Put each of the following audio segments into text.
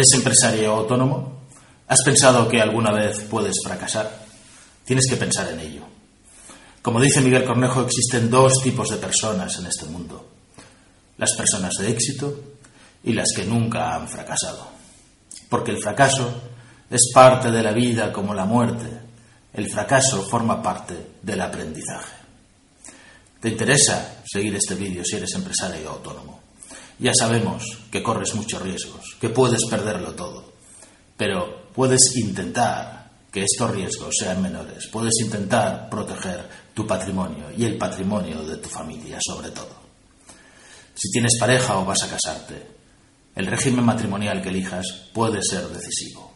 ¿Eres empresario autónomo? ¿Has pensado que alguna vez puedes fracasar? Tienes que pensar en ello. Como dice Miguel Cornejo, existen dos tipos de personas en este mundo. Las personas de éxito y las que nunca han fracasado. Porque el fracaso es parte de la vida como la muerte. El fracaso forma parte del aprendizaje. ¿Te interesa seguir este vídeo si eres empresario autónomo? Ya sabemos que corres muchos riesgos, que puedes perderlo todo, pero puedes intentar que estos riesgos sean menores, puedes intentar proteger tu patrimonio y el patrimonio de tu familia sobre todo. Si tienes pareja o vas a casarte, el régimen matrimonial que elijas puede ser decisivo.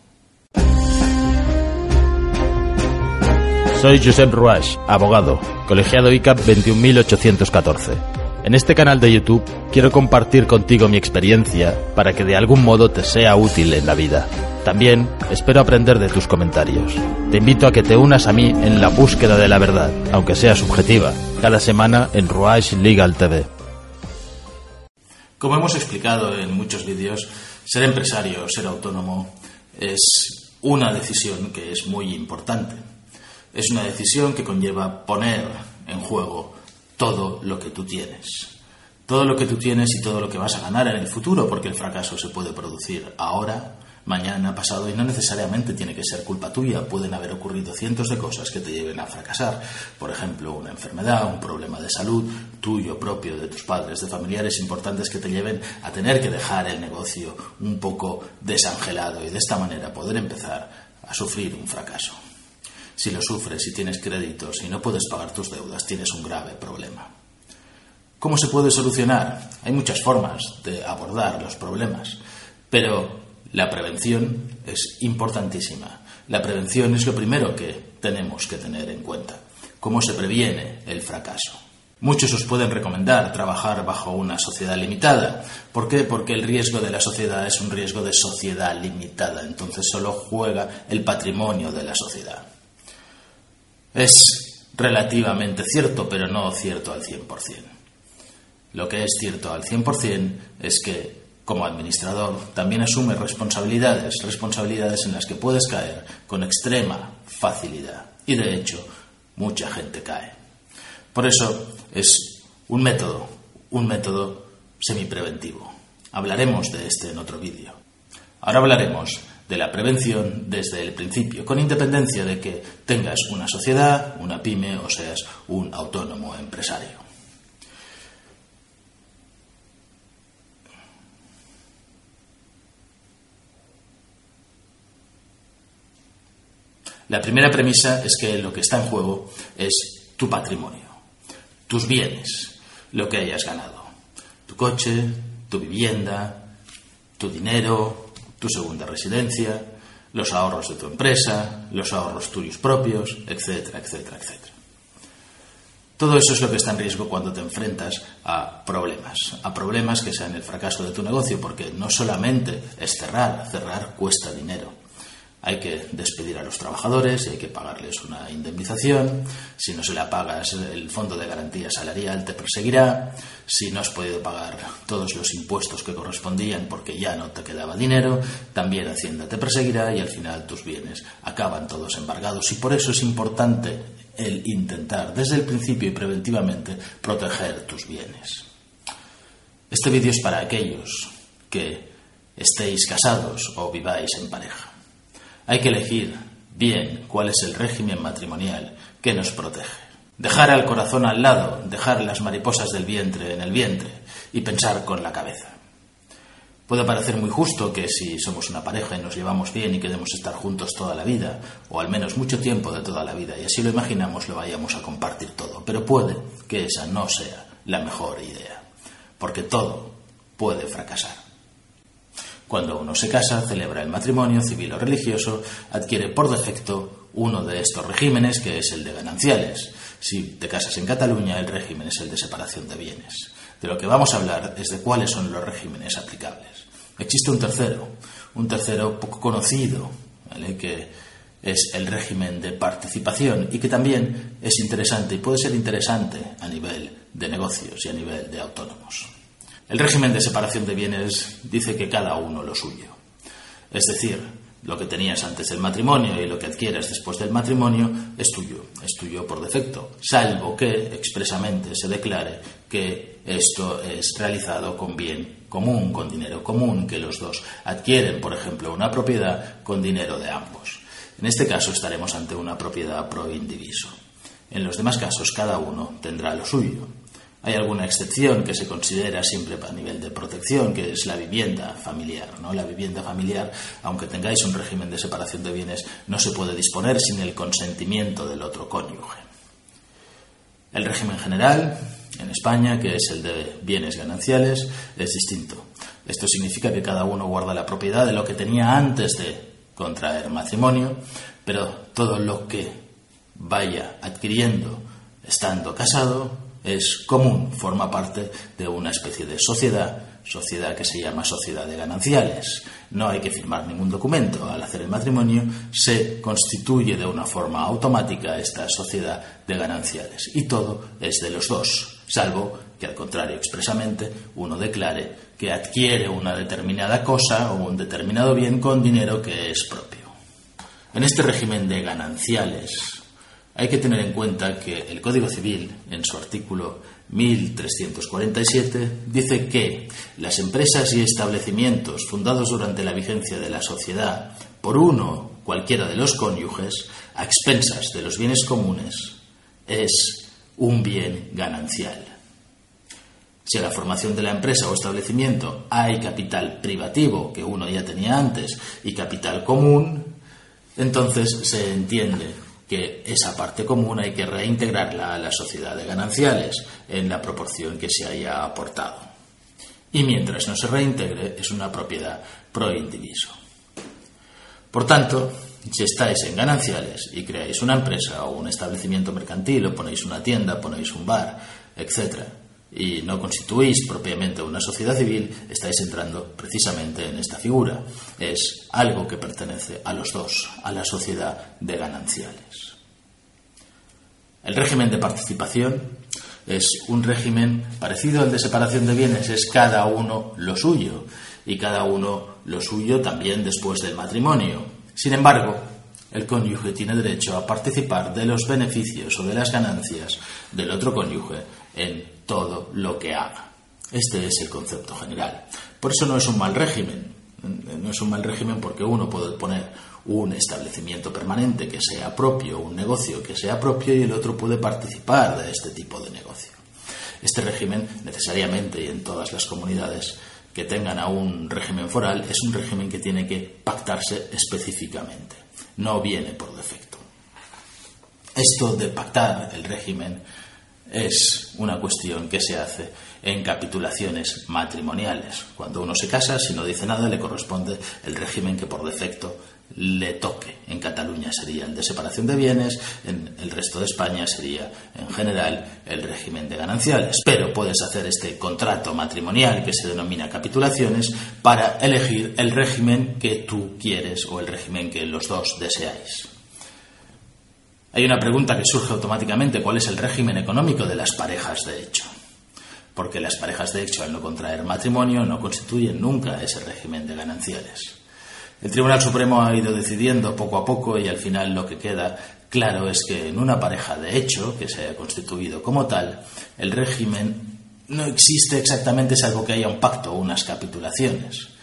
Soy Josep Ruach, abogado, colegiado ICAP 21814. En este canal de YouTube quiero compartir contigo mi experiencia para que de algún modo te sea útil en la vida. También espero aprender de tus comentarios. Te invito a que te unas a mí en la búsqueda de la verdad, aunque sea subjetiva, cada semana en Ruach Legal TV. Como hemos explicado en muchos vídeos, ser empresario, ser autónomo, es una decisión que es muy importante. Es una decisión que conlleva poner en juego todo lo que tú tienes. Todo lo que tú tienes y todo lo que vas a ganar en el futuro, porque el fracaso se puede producir ahora, mañana, pasado, y no necesariamente tiene que ser culpa tuya. Pueden haber ocurrido cientos de cosas que te lleven a fracasar. Por ejemplo, una enfermedad, un problema de salud, tuyo propio, de tus padres, de familiares importantes que te lleven a tener que dejar el negocio un poco desangelado y de esta manera poder empezar a sufrir un fracaso. Si lo sufres y tienes créditos y no puedes pagar tus deudas, tienes un grave problema. ¿Cómo se puede solucionar? Hay muchas formas de abordar los problemas, pero la prevención es importantísima. La prevención es lo primero que tenemos que tener en cuenta. ¿Cómo se previene el fracaso? Muchos os pueden recomendar trabajar bajo una sociedad limitada. ¿Por qué? Porque el riesgo de la sociedad es un riesgo de sociedad limitada. Entonces solo juega el patrimonio de la sociedad. Es relativamente cierto, pero no cierto al 100%. Lo que es cierto al 100% es que como administrador también asume responsabilidades, responsabilidades en las que puedes caer con extrema facilidad. Y de hecho, mucha gente cae. Por eso es un método, un método semipreventivo. Hablaremos de este en otro vídeo. Ahora hablaremos de la prevención desde el principio, con independencia de que tengas una sociedad, una pyme o seas un autónomo empresario. La primera premisa es que lo que está en juego es tu patrimonio, tus bienes, lo que hayas ganado, tu coche, tu vivienda, tu dinero, tu segunda residencia, los ahorros de tu empresa, los ahorros tuyos propios, etcétera, etcétera, etcétera. Todo eso es lo que está en riesgo cuando te enfrentas a problemas, a problemas que sean el fracaso de tu negocio, porque no solamente es cerrar, cerrar cuesta dinero hay que despedir a los trabajadores y hay que pagarles una indemnización. Si no se la pagas, el fondo de garantía salarial te perseguirá. Si no has podido pagar todos los impuestos que correspondían porque ya no te quedaba dinero, también Hacienda te perseguirá y al final tus bienes acaban todos embargados. Y por eso es importante el intentar desde el principio y preventivamente proteger tus bienes. Este vídeo es para aquellos que estéis casados o viváis en pareja. Hay que elegir bien cuál es el régimen matrimonial que nos protege. Dejar al corazón al lado, dejar las mariposas del vientre en el vientre y pensar con la cabeza. Puede parecer muy justo que si somos una pareja y nos llevamos bien y queremos estar juntos toda la vida, o al menos mucho tiempo de toda la vida, y así lo imaginamos, lo vayamos a compartir todo. Pero puede que esa no sea la mejor idea, porque todo puede fracasar. Cuando uno se casa, celebra el matrimonio civil o religioso, adquiere por defecto uno de estos regímenes, que es el de gananciales. Si te casas en Cataluña, el régimen es el de separación de bienes. De lo que vamos a hablar es de cuáles son los regímenes aplicables. Existe un tercero, un tercero poco conocido, que es el régimen de participación y que también es interesante y puede ser interesante a nivel de negocios y a nivel de autónomos. El régimen de separación de bienes dice que cada uno lo suyo. Es decir, lo que tenías antes del matrimonio y lo que adquieres después del matrimonio es tuyo, es tuyo por defecto, salvo que expresamente se declare que esto es realizado con bien común, con dinero común, que los dos adquieren, por ejemplo, una propiedad con dinero de ambos. En este caso estaremos ante una propiedad pro indiviso. En los demás casos cada uno tendrá lo suyo. Hay alguna excepción que se considera siempre a nivel de protección, que es la vivienda familiar. ¿no? La vivienda familiar, aunque tengáis un régimen de separación de bienes, no se puede disponer sin el consentimiento del otro cónyuge. El régimen general en España, que es el de bienes gananciales, es distinto. Esto significa que cada uno guarda la propiedad de lo que tenía antes de contraer matrimonio, pero todo lo que vaya adquiriendo estando casado es común, forma parte de una especie de sociedad, sociedad que se llama sociedad de gananciales. No hay que firmar ningún documento. Al hacer el matrimonio se constituye de una forma automática esta sociedad de gananciales y todo es de los dos, salvo que al contrario expresamente uno declare que adquiere una determinada cosa o un determinado bien con dinero que es propio. En este régimen de gananciales, hay que tener en cuenta que el Código Civil, en su artículo 1347, dice que las empresas y establecimientos fundados durante la vigencia de la sociedad por uno cualquiera de los cónyuges, a expensas de los bienes comunes, es un bien ganancial. Si a la formación de la empresa o establecimiento hay capital privativo, que uno ya tenía antes, y capital común, entonces se entiende que esa parte común hay que reintegrarla a la sociedad de gananciales en la proporción que se haya aportado. Y mientras no se reintegre, es una propiedad pro indiviso. Por tanto, si estáis en gananciales y creáis una empresa o un establecimiento mercantil o ponéis una tienda, ponéis un bar, etc., y no constituís propiamente una sociedad civil, estáis entrando precisamente en esta figura. Es algo que pertenece a los dos, a la sociedad de gananciales. El régimen de participación es un régimen parecido al de separación de bienes, es cada uno lo suyo y cada uno lo suyo también después del matrimonio. Sin embargo, el cónyuge tiene derecho a participar de los beneficios o de las ganancias del otro cónyuge en todo lo que haga. Este es el concepto general. Por eso no es un mal régimen. No es un mal régimen porque uno puede poner un establecimiento permanente que sea propio, un negocio que sea propio y el otro puede participar de este tipo de negocio. Este régimen, necesariamente y en todas las comunidades que tengan a un régimen foral, es un régimen que tiene que pactarse específicamente. No viene por defecto. Esto de pactar el régimen es una cuestión que se hace en capitulaciones matrimoniales. Cuando uno se casa, si no dice nada, le corresponde el régimen que por defecto le toque. En Cataluña sería el de separación de bienes, en el resto de España sería, en general, el régimen de gananciales. Pero puedes hacer este contrato matrimonial que se denomina capitulaciones para elegir el régimen que tú quieres o el régimen que los dos deseáis. Hay una pregunta que surge automáticamente, ¿cuál es el régimen económico de las parejas de hecho? Porque las parejas de hecho, al no contraer matrimonio, no constituyen nunca ese régimen de gananciales. El Tribunal Supremo ha ido decidiendo poco a poco y al final lo que queda claro es que en una pareja de hecho, que se haya constituido como tal, el régimen no existe exactamente salvo que haya un pacto o unas capitulaciones.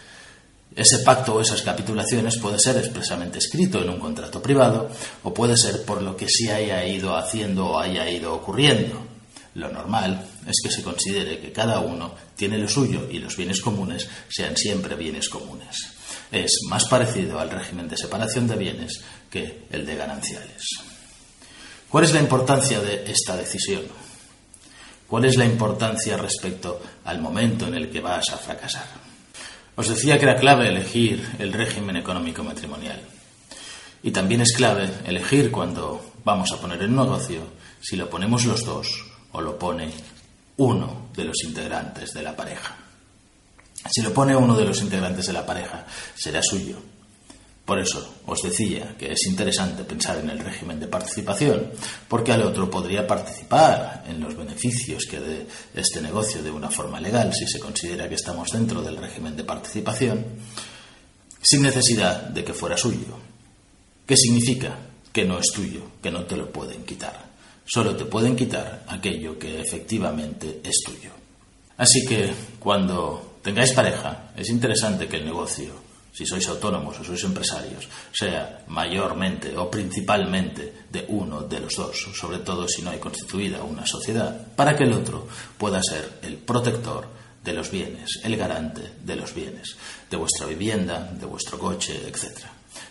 Ese pacto o esas capitulaciones puede ser expresamente escrito en un contrato privado o puede ser por lo que se haya ido haciendo o haya ido ocurriendo. Lo normal es que se considere que cada uno tiene lo suyo y los bienes comunes sean siempre bienes comunes. Es más parecido al régimen de separación de bienes que el de gananciales. ¿Cuál es la importancia de esta decisión? ¿Cuál es la importancia respecto al momento en el que vas a fracasar? Os decía que era clave elegir el régimen económico matrimonial. Y también es clave elegir cuando vamos a poner el negocio si lo ponemos los dos o lo pone uno de los integrantes de la pareja. Si lo pone uno de los integrantes de la pareja, será suyo por eso os decía que es interesante pensar en el régimen de participación, porque al otro podría participar en los beneficios que dé este negocio de una forma legal, si se considera que estamos dentro del régimen de participación. sin necesidad de que fuera suyo. ¿Qué significa? Que no es tuyo, que no te lo pueden quitar. Solo te pueden quitar aquello que efectivamente es tuyo. Así que cuando tengáis pareja, es interesante que el negocio, si sois autónomos o sois empresarios, sea mayormente o principalmente de uno de los dos, sobre todo si no hay constituida una sociedad, para que el otro pueda ser el protector de los bienes, el garante de los bienes, de vuestra vivienda, de vuestro coche, etc.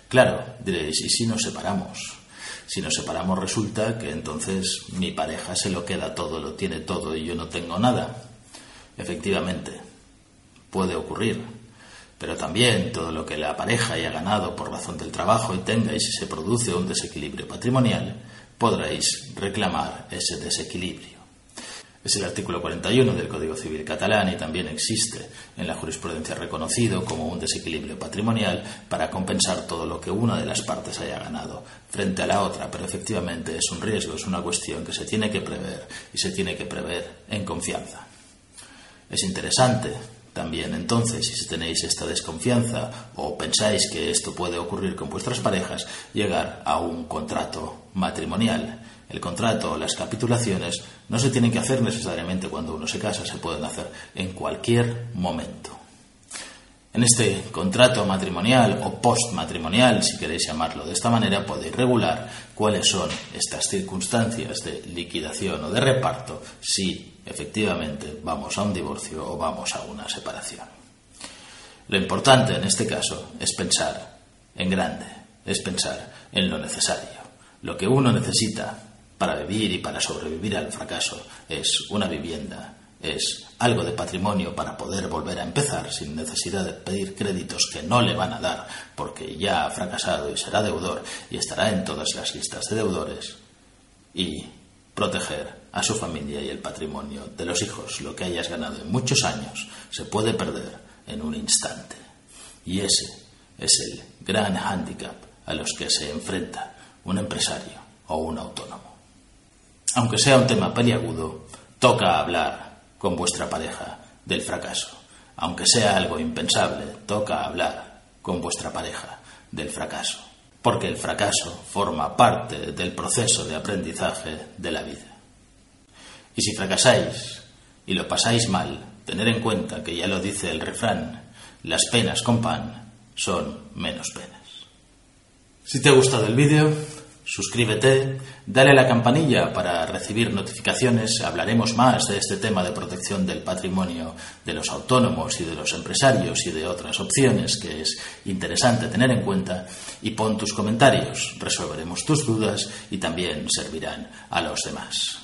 Claro, diréis, ¿y si nos separamos? Si nos separamos resulta que entonces mi pareja se lo queda todo, lo tiene todo y yo no tengo nada. Efectivamente, puede ocurrir, pero también todo lo que la pareja haya ganado por razón del trabajo y tengáis y se produce un desequilibrio patrimonial, podréis reclamar ese desequilibrio. Es el artículo 41 del Código Civil catalán y también existe en la jurisprudencia reconocido como un desequilibrio patrimonial para compensar todo lo que una de las partes haya ganado frente a la otra, pero efectivamente es un riesgo, es una cuestión que se tiene que prever y se tiene que prever en confianza. Es interesante también entonces, si tenéis esta desconfianza o pensáis que esto puede ocurrir con vuestras parejas, llegar a un contrato matrimonial el contrato las capitulaciones no se tienen que hacer necesariamente cuando uno se casa, se pueden hacer en cualquier momento. En este contrato matrimonial o postmatrimonial, si queréis llamarlo de esta manera, podéis regular cuáles son estas circunstancias de liquidación o de reparto si efectivamente vamos a un divorcio o vamos a una separación. Lo importante en este caso es pensar en grande, es pensar en lo necesario. Lo que uno necesita para vivir y para sobrevivir al fracaso es una vivienda, es algo de patrimonio para poder volver a empezar sin necesidad de pedir créditos que no le van a dar porque ya ha fracasado y será deudor y estará en todas las listas de deudores y proteger a su familia y el patrimonio de los hijos. Lo que hayas ganado en muchos años se puede perder en un instante. Y ese es el gran hándicap a los que se enfrenta un empresario o un autónomo. Aunque sea un tema peliagudo, toca hablar con vuestra pareja del fracaso. Aunque sea algo impensable, toca hablar con vuestra pareja del fracaso. Porque el fracaso forma parte del proceso de aprendizaje de la vida. Y si fracasáis y lo pasáis mal, tener en cuenta que ya lo dice el refrán, las penas con pan son menos penas. Si te ha gustado el vídeo, suscríbete, dale a la campanilla para recibir notificaciones. Hablaremos más de este tema de protección del patrimonio de los autónomos y de los empresarios y de otras opciones que es interesante tener en cuenta. Y pon tus comentarios, resolveremos tus dudas y también servirán a los demás.